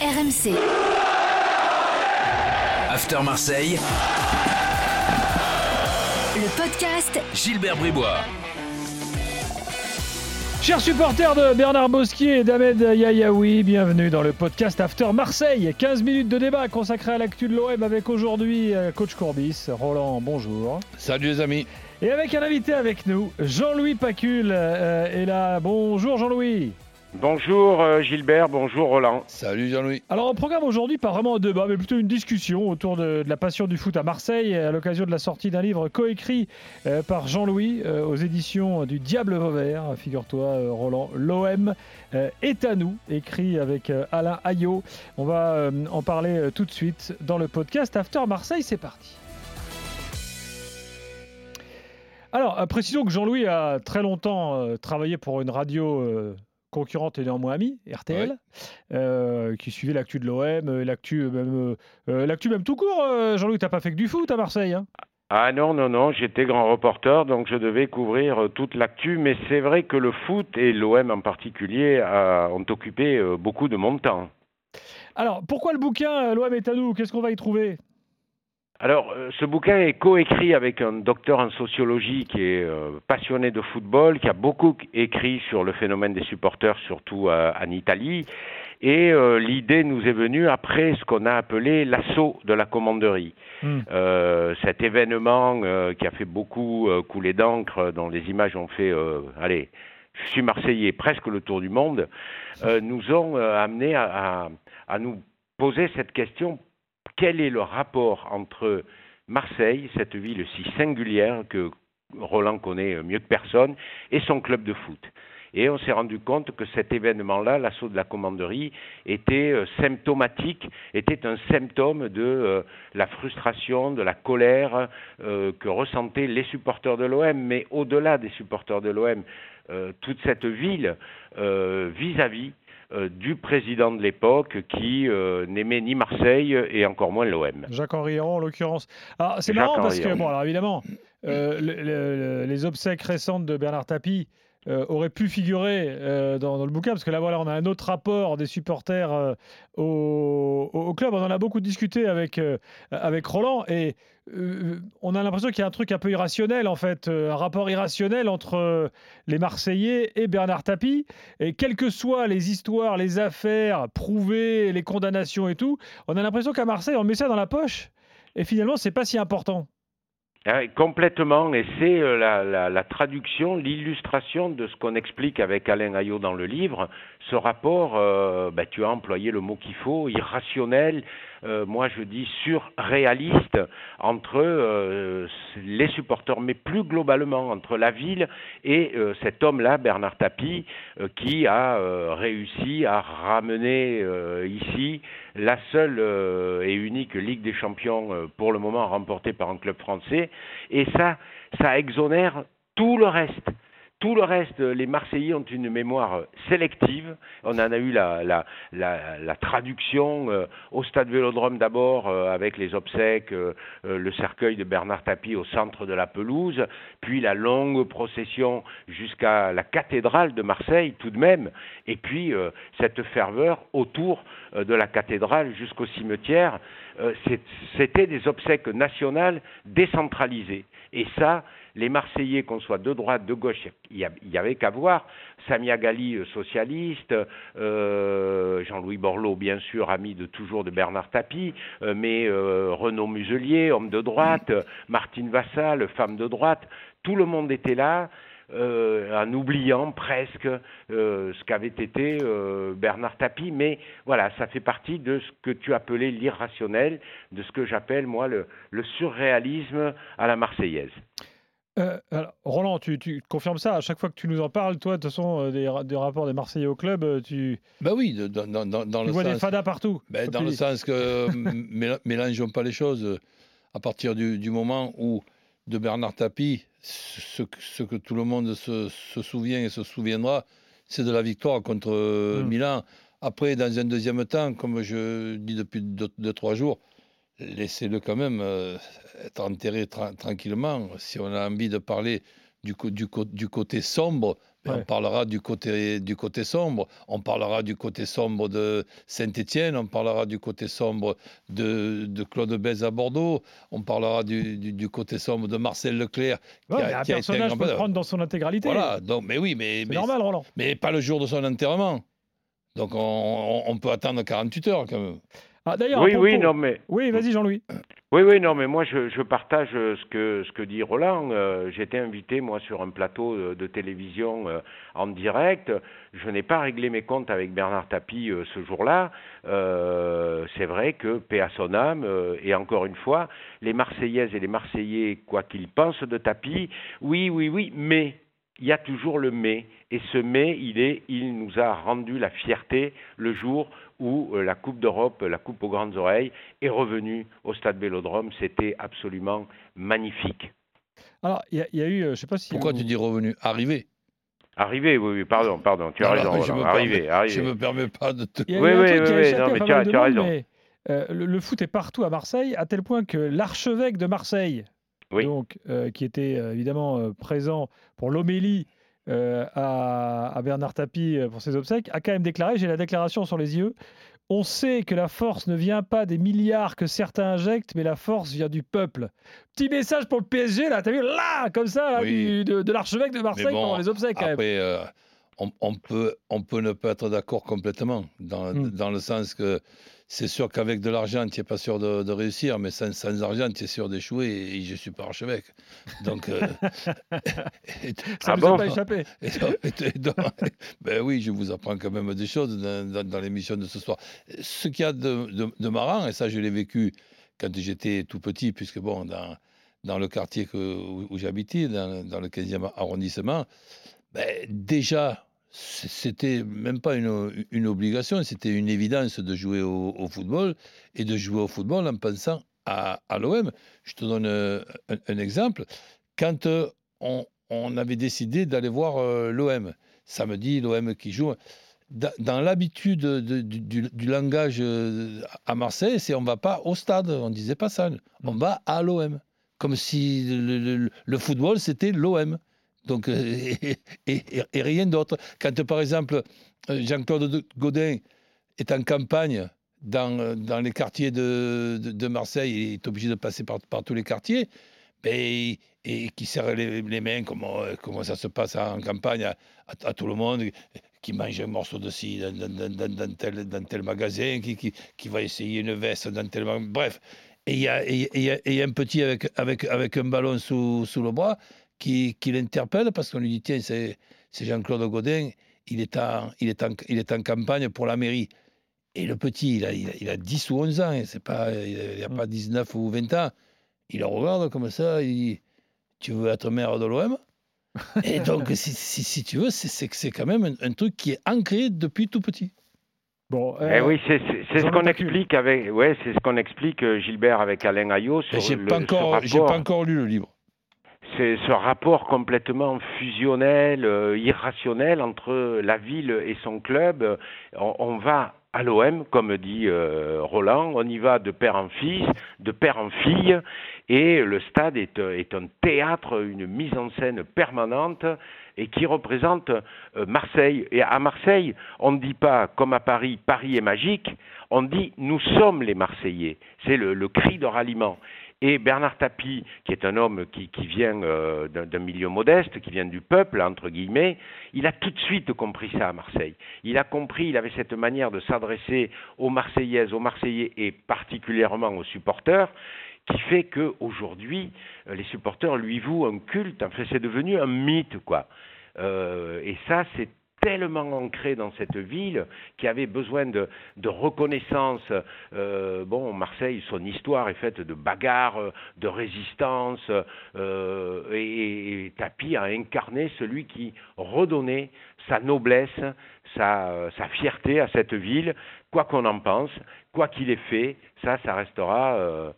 RMC. After Marseille. Le podcast Gilbert Bribois. Chers supporters de Bernard Bosquier et d'Ahmed Yayaoui, bienvenue dans le podcast After Marseille. 15 minutes de débat consacré à l'actu de l'OM avec aujourd'hui euh, coach Courbis. Roland, bonjour. Salut les amis. Et avec un invité avec nous, Jean-Louis Pacul euh, est là. Bonjour Jean-Louis. Bonjour euh, Gilbert, bonjour Roland. Salut Jean-Louis. Alors, on programme aujourd'hui pas vraiment un débat, mais plutôt une discussion autour de, de la passion du foot à Marseille, à l'occasion de la sortie d'un livre coécrit euh, par Jean-Louis euh, aux éditions du Diable Vauvert. Figure-toi, Roland, l'OM est à nous, écrit avec Alain Ayot. On va en parler tout de suite dans le podcast After Marseille. C'est parti. Alors, précisons que Jean-Louis a très longtemps travaillé pour une radio euh, concurrente et néanmoins amie, RTL, euh, qui suivait l'actu de l'OM, euh, l'actu euh, même, euh, l'actu même tout court. Jean-Louis, t'as pas fait que du foot à Marseille hein? Ah non, non, non, j'étais grand reporter, donc je devais couvrir toute l'actu, mais c'est vrai que le foot et l'OM en particulier ont occupé beaucoup de mon temps. Alors, pourquoi le bouquin L'OM est à nous? Qu'est-ce qu'on va y trouver? Alors, euh, ce bouquin est coécrit avec un docteur en sociologie qui est euh, passionné de football, qui a beaucoup écrit sur le phénomène des supporters, surtout euh, en Italie. Et euh, l'idée nous est venue après ce qu'on a appelé l'assaut de la commanderie. Hmm. Cet événement qui a fait beaucoup couler d'encre, dont les images ont fait, allez, je suis Marseillais, presque le tour du monde, nous ont amené à, à- à nous poser cette question quel est le rapport entre Marseille, cette ville si singulière que Roland connaît mieux que personne, et son club de foot? Et on s'est rendu compte que cet événement-là, l'assaut de la commanderie, était euh, symptomatique, était un symptôme de euh, la frustration, de la colère euh, que ressentaient les supporters de l'OM, mais au-delà des supporters de l'OM, toute cette ville vis-à-vis du président de l'époque qui euh, n'aimait ni Marseille et encore moins l'OM. Jacques-Henri Héron, en l'occurrence. Alors, c'est Jacques marrant parce que, bon, alors évidemment, euh, le- le- le- les obsèques récentes de Bernard Tapie euh, auraient pu figurer euh, dans, le bouquin, parce que là, voilà, on a un autre rapport des supporters euh, au, au- club. On en a beaucoup discuté avec, avec Roland, et on a l'impression qu'il y a un truc un peu irrationnel, en fait, un rapport irrationnel entre les Marseillais et Bernard Tapie. Et quelles que soient les histoires, les affaires prouvées, les condamnations et tout, on a l'impression qu'à Marseille, on met ça dans la poche. Et finalement, c'est pas si important. Oui, complètement, et c'est euh, la, la- traduction, l'illustration de ce qu'on explique avec Alain Ayot dans le livre, ce rapport, euh, bah, tu as employé le mot qu'il faut, irrationnel, moi je dis surréaliste, entre euh, les supporters, mais plus globalement entre la ville et euh, cet homme-là, Bernard Tapie, euh, qui a euh, réussi à ramener euh, ici la seule euh, et unique Ligue des Champions euh, pour le moment remportée par un club français. Et ça, ça exonère tout le reste. Tout le reste, euh, les Marseillais ont une mémoire euh, sélective. On en a eu la, traduction euh, au stade Vélodrome d'abord avec les obsèques, le cercueil de Bernard Tapie au centre de la pelouse, puis la longue procession jusqu'à la cathédrale de Marseille tout de même, et puis cette ferveur autour de la cathédrale jusqu'au cimetière. C'était des obsèques nationales décentralisées. Et ça, les Marseillais, qu'on soit de droite, de gauche, il y a- il y avait qu'à voir. Samia Gali, euh, socialiste, euh, Jean-Louis Borloo, bien sûr, ami de toujours de Bernard Tapie, euh, mais euh, Renaud Muselier, homme de droite, euh, Martine Vassal, femme de droite, tout le monde était là. euh, en oubliant presque euh, ce qu'avait été euh, Bernard Tapie, mais voilà, ça fait partie de ce que tu appelais l'irrationnel, de ce que j'appelle moi le, le surréalisme à la marseillaise. Euh, alors, Roland, tu, tu confirmes ça à chaque fois que tu nous en parles, toi, de toute façon, euh, des, ra- des rapports des Marseillais au club, euh, tu, Ben oui, dans, dans- dans- dans tu le vois des fadas partout. comme dans le sens que mélangeons pas les choses. À partir du, du moment où de Bernard Tapie, ce, que- ce que tout le monde se, se souvient et se souviendra, c'est de la victoire contre euh, Mm. Milan. Après, dans un deuxième temps, comme je dis depuis deux, deux, trois jours, laissez-le quand même euh, être enterré tra- tranquillement. Si on a envie de parler du, du, du côté sombre, on parlera du côté, du côté sombre, on parlera du côté sombre de Saint-Étienne, on parlera du côté sombre de, de Claude Bèze à Bordeaux, on parlera du, du, côté sombre de Marcel Leclerc. qui a, un personnage peut prendre dans son intégralité. Voilà, donc, mais oui, mais. C'est normal, Roland. Mais pas le jour de son enterrement. Donc on, on peut attendre 48 heures quand même. Ah, d'ailleurs, oui, oui, non, mais. Oui, vas-y, Jean-Louis. Oui, oui, non, mais moi je, je partage ce que, ce que dit Roland. Euh, J'étais invité, moi, sur un plateau de, de télévision euh, en direct. Je n'ai pas réglé mes comptes avec Bernard Tapie euh, ce jour-là. Euh, C'est vrai que, paix à son âme, et encore une fois, les Marseillaises et les Marseillais, quoi qu'ils pensent de Tapie, oui, oui, oui, mais il y a toujours le mais. Et ce mais, il est, il nous a rendu la fierté le jour où euh, la Coupe d'Europe, la Coupe aux grandes oreilles, est revenue au Stade Vélodrome. C'était absolument magnifique. Alors, il y, a eu, euh, je sais pas si. Pourquoi tu dis revenu? Arrivé Arrivé, oui, oui, pardon, pardon, tu as raison. Je arrivé, arrivé. Je me permets pas de te. oui, oui, oui, non, mais tu as, tu as raison. Euh, le, foot est partout à Marseille, à tel point que l'archevêque de Marseille, donc, qui était évidemment présent pour l'homélie euh, à, Bernard Tapie euh, pour ses obsèques, a quand même déclaré, j'ai la déclaration sur les yeux, on sait que la force ne vient pas des milliards que certains injectent, mais la force vient du peuple. Petit message pour le PSG, là, t'as vu, là, comme ça, de, l'archevêque de Marseille pendant les obsèques, quand après, euh, on, peut, on peut ne pas être d'accord complètement, dans, hmm. dans le sens que c'est sûr qu'avec de l'argent, tu n'es pas sûr de, réussir, mais sans, sans argent, tu es sûr d'échouer et, je suis pas archevêque. Donc, euh, ça ne ah pas échappé. ben oui, je vous apprends quand même des choses dans, l'émission de ce soir. Ce qu'il y a de, de, marrant, et ça je l'ai vécu quand j'étais tout petit, puisque bon, dans, dans le quartier où, j'habitais, dans, dans, le 15e arrondissement, ben, déjà, c'était même pas une, obligation, c'était une évidence de jouer au, football et de jouer au football en pensant à, l'OM. Je te donne euh, un, exemple. Quand euh, on, avait décidé d'aller voir euh, l'OM, samedi, l'OM qui joue, dans, l'habitude du, langage à Marseille, c'est on va pas au stade, on disait pas ça, on mm. va à l'OM. Comme si le football, c'était l'OM. Donc, euh, et, rien d'autre. Quand, par exemple, euh, Jean-Claude Godin est en campagne dans, dans les quartiers de, de, Marseille, il est obligé de passer par, par tous les quartiers, ben, et, qui serre les, mains, comment, comment ça se passe en campagne à, tout le monde, qui mange un morceau de scie dans, dans, dans, tel, dans tel, magasin, qui, qui, qui, va essayer une veste dans tel magasin. Bref. Et il y a, y a, un petit avec, avec, avec un ballon sous, sous le bras qui, l'interpelle parce qu'on lui dit tiens, c'est Jean-Claude Godin, il est, en, il, est en, il est en campagne pour la mairie. Et le petit, il a, il a, 10 ou 11 ans, hein, c'est pas, il n'a pas 19 ou 20 ans. Il le regarde comme ça, il dit Tu veux être maire de l'OM Et donc, si, si, tu veux, c'est quand même un, truc qui est ancré depuis tout petit. Bon, eh oui, c'est ce qu'on explique avec, ouais, c'est ce qu'on explique euh, Gilbert avec Alain Ayot. J'ai pas encore, j'ai pas encore lu le livre c'est ce rapport complètement fusionnel, euh, irrationnel entre la ville et son club. On, va à l'OM, comme dit euh, Roland, on y va de père en fils, de père en fille, et le stade est, est un théâtre, une mise en scène permanente et qui représente euh, Marseille. Et à Marseille, on ne dit pas, comme à Paris, Paris est magique, on dit nous sommes les Marseillais. C'est le cri de ralliement. Et Bernard Tapie, qui est un homme qui, vient euh, d'un milieu modeste, qui vient du peuple, entre guillemets, il a tout de suite compris ça à Marseille. Il a compris, il avait cette manière de s'adresser aux Marseillaises, aux Marseillais et particulièrement aux supporters, qui fait qu'aujourd'hui, euh, les supporters lui vouent un culte. En fait, c'est devenu un mythe, quoi. Euh, et ça, c'est tellement ancré dans cette ville qui avait besoin de, reconnaissance. Euh, bon, Marseille, son histoire est faite de bagarres, de résistance, euh, et, Tapi a incarné celui qui redonnait sa noblesse, sa, fierté à cette ville, quoi qu'on en pense, quoi qu'il ait fait, ça, ça restera, euh,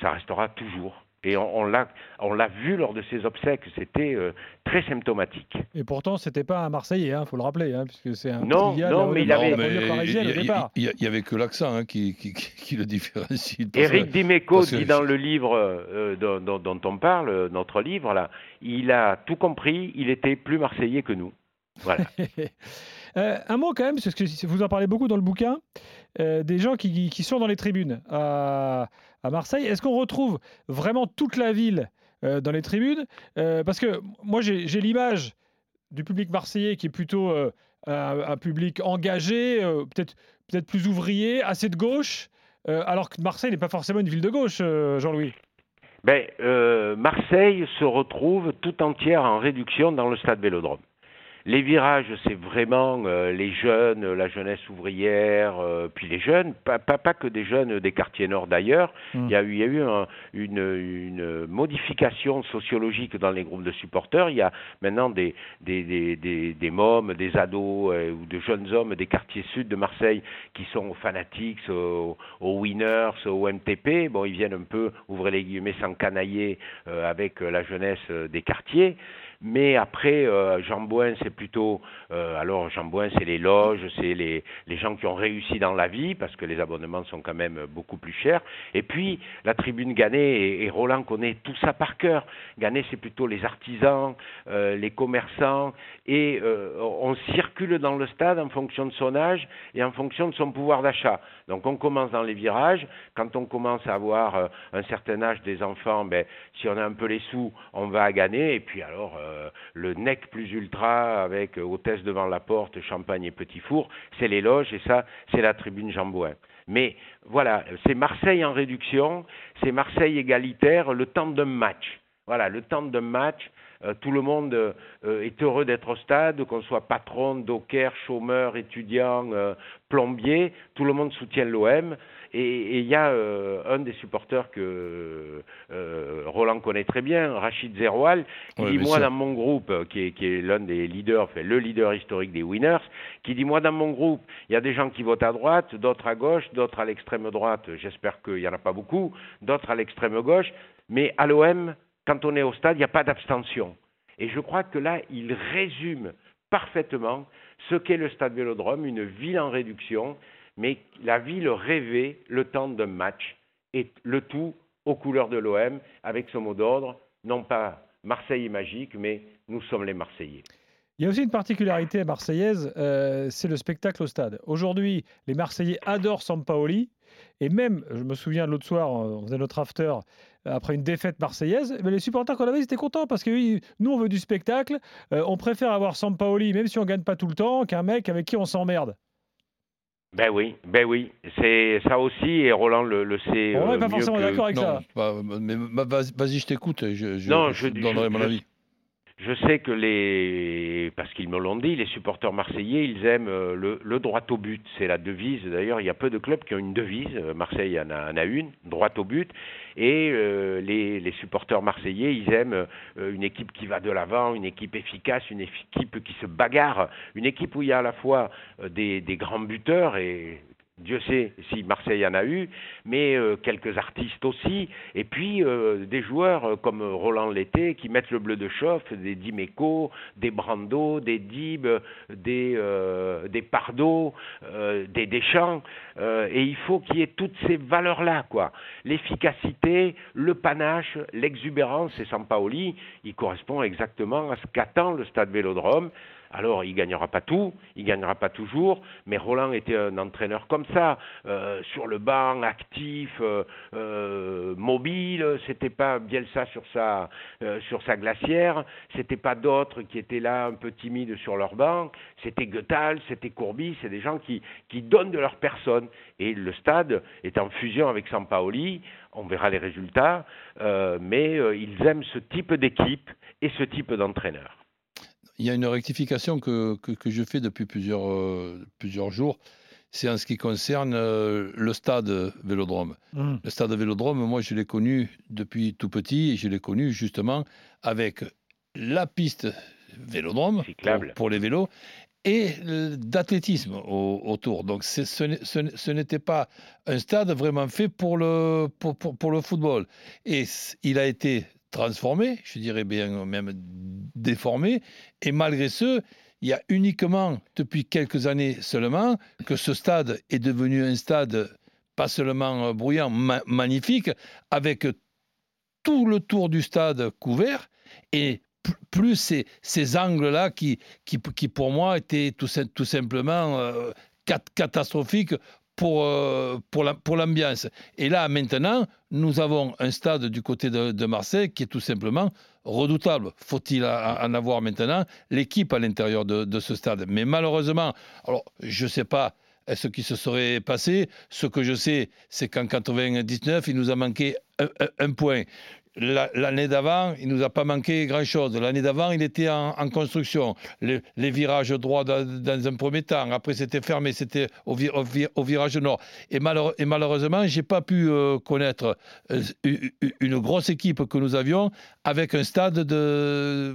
ça restera toujours. Et on, l'a, on l'a vu lors de ses obsèques, c'était euh, très symptomatique. Et pourtant, c'était pas un Marseillais, il hein, faut le rappeler, hein, puisque c'est un non, non, mais il avait. Il n'y avait que l'accent hein, qui, qui, qui, le différencie. Éric Dimeco dit dans le livre euh, dont, dont, on parle, notre livre là, il a tout compris. Il était plus Marseillais que nous. Voilà. Euh, un mot quand même, parce que vous en parlez beaucoup dans le bouquin, euh, des gens qui, sont dans les tribunes à, Marseille. Est-ce qu'on retrouve vraiment toute la ville euh, dans les tribunes? Parce que moi, j'ai l'image du public marseillais qui est plutôt un, public engagé, peut-être peut plus ouvrier, assez de gauche, alors que Marseille n'est pas forcément une ville de gauche, Jean-Louis. Ben, Marseille se retrouve tout entière en réduction dans le stade Vélodrome. Les virages, c'est vraiment euh, les jeunes, la jeunesse ouvrière, euh, puis les jeunes, pas, pas, que des jeunes des quartiers nord d'ailleurs. Hmm. Il y a eu, il y a eu une, une, modification sociologique dans les groupes de supporters. Il y a maintenant des, des, des, des, des mômes, des ados euh, ou de jeunes hommes des quartiers sud de Marseille qui sont aux fanatiques, aux, aux winners, aux MTP. Bon, ils viennent un peu, ouvrez les guillemets, s'encanailler avec la jeunesse des quartiers. Mais après, euh, Jean Bouin, c'est plutôt. Euh, alors, Jean Bouin, c'est les loges, c'est les, les gens qui ont réussi dans la vie, parce que les abonnements sont quand même beaucoup plus chers. Et puis, la tribune Gannet, et, Roland connaît tout ça par cœur. Gannet, c'est plutôt les artisans, euh, les commerçants, et euh, on circule dans le stade en fonction de son âge et en fonction de son pouvoir d'achat. Donc, on commence dans les virages. Quand on commence à avoir un certain âge des enfants, ben, si on a un peu les sous, on va à Gannet, et puis alors le nec plus ultra avec euh, hôtesse devant la porte, champagne et petit four, c'est les loges et ça, c'est la tribune Jambouin. Mais voilà, c'est Marseille en réduction, c'est Marseille égalitaire, le temps d'un match. Voilà, le temps d'un match, euh, tout le monde est heureux d'être au stade, qu'on soit patron, docker, chômeur, étudiant, plombier, tout le monde soutient l'OM. Et il y a euh, un des supporters que euh, Roland connaît très bien, Rachid Zeroual, qui dit moi dans mon groupe, qui est, qui est l'un des leaders, enfin, le leader historique des winners, qui dit moi dans mon groupe, il y a des gens qui votent à droite, d'autres à gauche, d'autres à l'extrême droite, j'espère qu'il n'y en a pas beaucoup, d'autres à l'extrême gauche, mais à l'OM, quand on est au stade, il n'y a pas d'abstention. Et je crois que là, il résume parfaitement ce qu'est le stade Vélodrome, une ville en réduction, mais la ville rêvait le temps d'un match, et le tout aux couleurs de l'OM, avec ce mot d'ordre, non pas Marseille est magique, mais nous sommes les Marseillais. Il y a aussi une particularité marseillaise, euh, c'est le spectacle au stade. Aujourd'hui, les Marseillais adorent Sampaoli, et même, je me souviens l'autre soir, on faisait notre after après une défaite marseillaise, mais les supporters qu'on avait, ils étaient contents parce que nous, on veut du spectacle, euh, on préfère avoir Sampaoli, même si on gagne pas tout le temps, qu'un mec avec qui on s'emmerde. Ben oui, ben oui, c'est ça aussi et Roland le, le sait. On n'est euh, pas forcément d'accord avec ça. mais vas-y, je t'écoute, je, je, non, je, donnerai mon avis. Je sais que les, parce qu'ils me l'ont dit, les supporters marseillais, ils aiment euh, le, droit au but. C'est la devise. D'ailleurs, il y a peu de clubs qui ont une devise. Euh, Marseille en a, une, droit au but. Et euh, les, les, supporters marseillais, ils aiment une équipe qui va de l'avant, une équipe efficace, une équipe qui se bagarre, une équipe où il y a à la fois des, des grands buteurs et Dieu sait si Marseille en a eu, mais euh, quelques artistes aussi, et puis euh, des joueurs euh, comme Roland Lété qui mettent le bleu de chauffe, des Dimeco, des Brando, des Dib, des, des Pardo, des Deschamps, et il faut qu'il y ait toutes ces valeurs-là, quoi. L'efficacité, le panache, l'exubérance, et Sampaoli, il correspond exactement à ce qu'attend le stade Vélodrome. Alors, il gagnera pas tout, il gagnera pas toujours, mais Roland était un entraîneur comme ça, euh, sur le banc, actif, euh, euh, mobile. C'était pas Bielsa sur sa sur sa glacière, c'était pas d'autres qui étaient là un peu timides sur leur banc. C'était Goethal, c'était Courbis, c'est des gens qui donnent de leur personne. Et le stade est en fusion avec Sampaoli. On verra les résultats, mais ils aiment ce type d'équipe et ce type d'entraîneur il y a une rectification que, que, je fais depuis plusieurs, euh, plusieurs jours. C'est en ce qui concerne euh, le stade Vélodrome. Mmh. Le stade Vélodrome, moi, je l'ai connu depuis tout petit et je l'ai connu justement avec la piste Vélodrome pour, pour, les vélos et d'athlétisme autour. Donc ce n'était pas un stade vraiment fait pour le, pour, pour, le football. Et il a été transformé, je dirais bien même déformé, et malgré ce, il y a uniquement depuis quelques années seulement que ce stade est devenu un stade pas seulement bruyant, magnifique, avec tout le tour du stade couvert et plus ces, angles-là qui, qui, qui, pour moi, étaient tout, tout simplement euh, catastrophiques pour, euh, pour l'ambiance. Et là, maintenant, nous avons un stade du côté de, Marseille qui est tout simplement redoutable. Faut-il en avoir maintenant l'équipe à l'intérieur de, ce stade? Mais malheureusement, alors je ne sais pas ce qui se serait passé? Ce que je sais, c'est qu'en 99, il nous a manqué un point. L'année d'avant, il nous a pas manqué grand-chose. L'année d'avant, il était en, construction. Les, virages droits dans, un premier temps. Après, c'était fermé, c'était au, virage nord. Et, malheureusement, je n'ai pas pu euh, connaître euh, une grosse équipe que nous avions avec un stade de...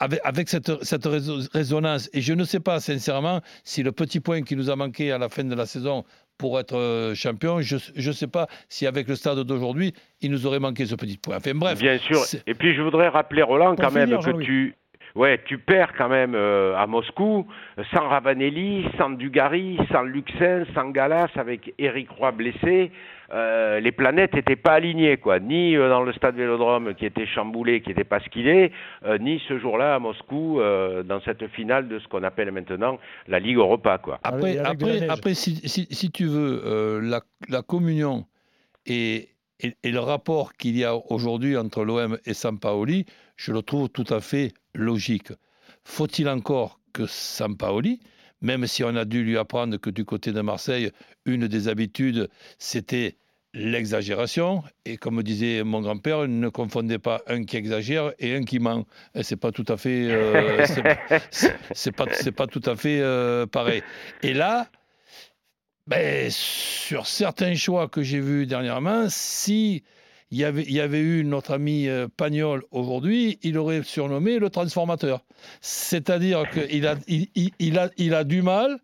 Avec, cette résonance. Et je ne sais pas, sincèrement, si le petit point qui nous a manqué à la fin de la saison pour être euh, champion. Je ne sais pas si avec le stade d'aujourd'hui, il nous aurait manqué ce petit point. Enfin bref. Bien sûr. Et puis je voudrais rappeler Roland quand même que tu ouais, tu perds quand même euh, à Moscou sans Ravanelli, sans Dugarry, sans Luxin, sans Galas, avec Eric Roy blessé. Euh, les planètes n'étaient pas alignées, quoi. Ni euh, dans le stade Vélodrome qui était chamboulé, qui n'était pas ce qu'il est, ni ce jour-là à Moscou dans cette finale de ce qu'on appelle maintenant la Ligue Europa, quoi. Après, après, après si, si, si, tu veux, la, la, communion et, et, et le rapport qu'il y a aujourd'hui entre l'OM et Sampaoli, je le trouve tout à fait logique. Faut-il encore que Sampaoli, même si on a dû lui apprendre que du côté de Marseille, une des habitudes, c'était l'exagération. Et comme disait mon grand-père, ne confondez pas un qui exagère et un qui ment. C'est pas tout à fait, euh, c'est pas, pas tout à fait euh, pareil. Et là, ben, sur certains choix que j'ai vus dernièrement, si il y avait, eu notre ami euh, Pagnol aujourd'hui, il aurait surnommé le transformateur. C'est-à-dire qu'il a, il, il, a, il a du mal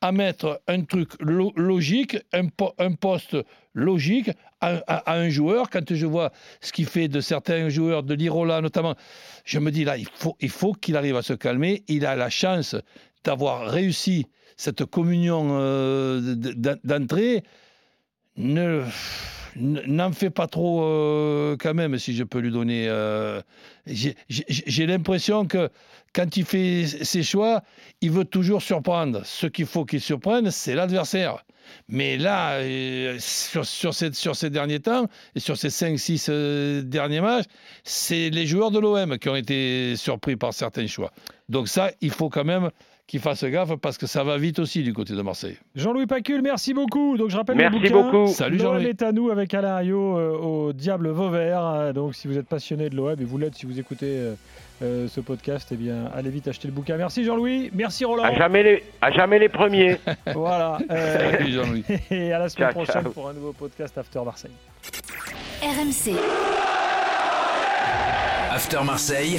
à mettre un truc logique, un, un, poste logique à, un joueur. Quand je vois ce qu'il fait de certains joueurs, de l'Irola notamment, je me dis là, il faut, faut qu'il arrive à se calmer. Il a la chance d'avoir réussi cette communion euh, d'entrée. Ne n'en fais pas trop euh, quand même, si je peux lui donner. Euh, j'ai l'impression que quand il fait ses choix, il veut toujours surprendre. Ce qu'il faut qu'il surprenne, c'est l'adversaire. Mais là, euh, sur, sur, ces, sur, ces, derniers temps, et sur ces 5-6 derniers matchs, c'est les joueurs de l'OM qui ont été surpris par certains choix. Donc ça, il faut quand même qu'il fasse gaffe parce que ça va vite aussi du côté de Marseille. Jean-Louis Pacul, merci beaucoup. Donc je rappelle merci le bouquin. beaucoup. Salut Jean-Louis. est à nous avec Alain Ayot euh, au Diable Vauvert. Donc si vous êtes passionné de l'OM et vous l'êtes si vous écoutez euh, euh, ce podcast, eh bien allez vite acheter le bouquin. Merci Jean-Louis, merci Roland. À jamais les, à jamais les premiers. voilà. Salut Jean-Louis. Et à la semaine prochaine pour un nouveau podcast After Marseille. RMC. After Marseille.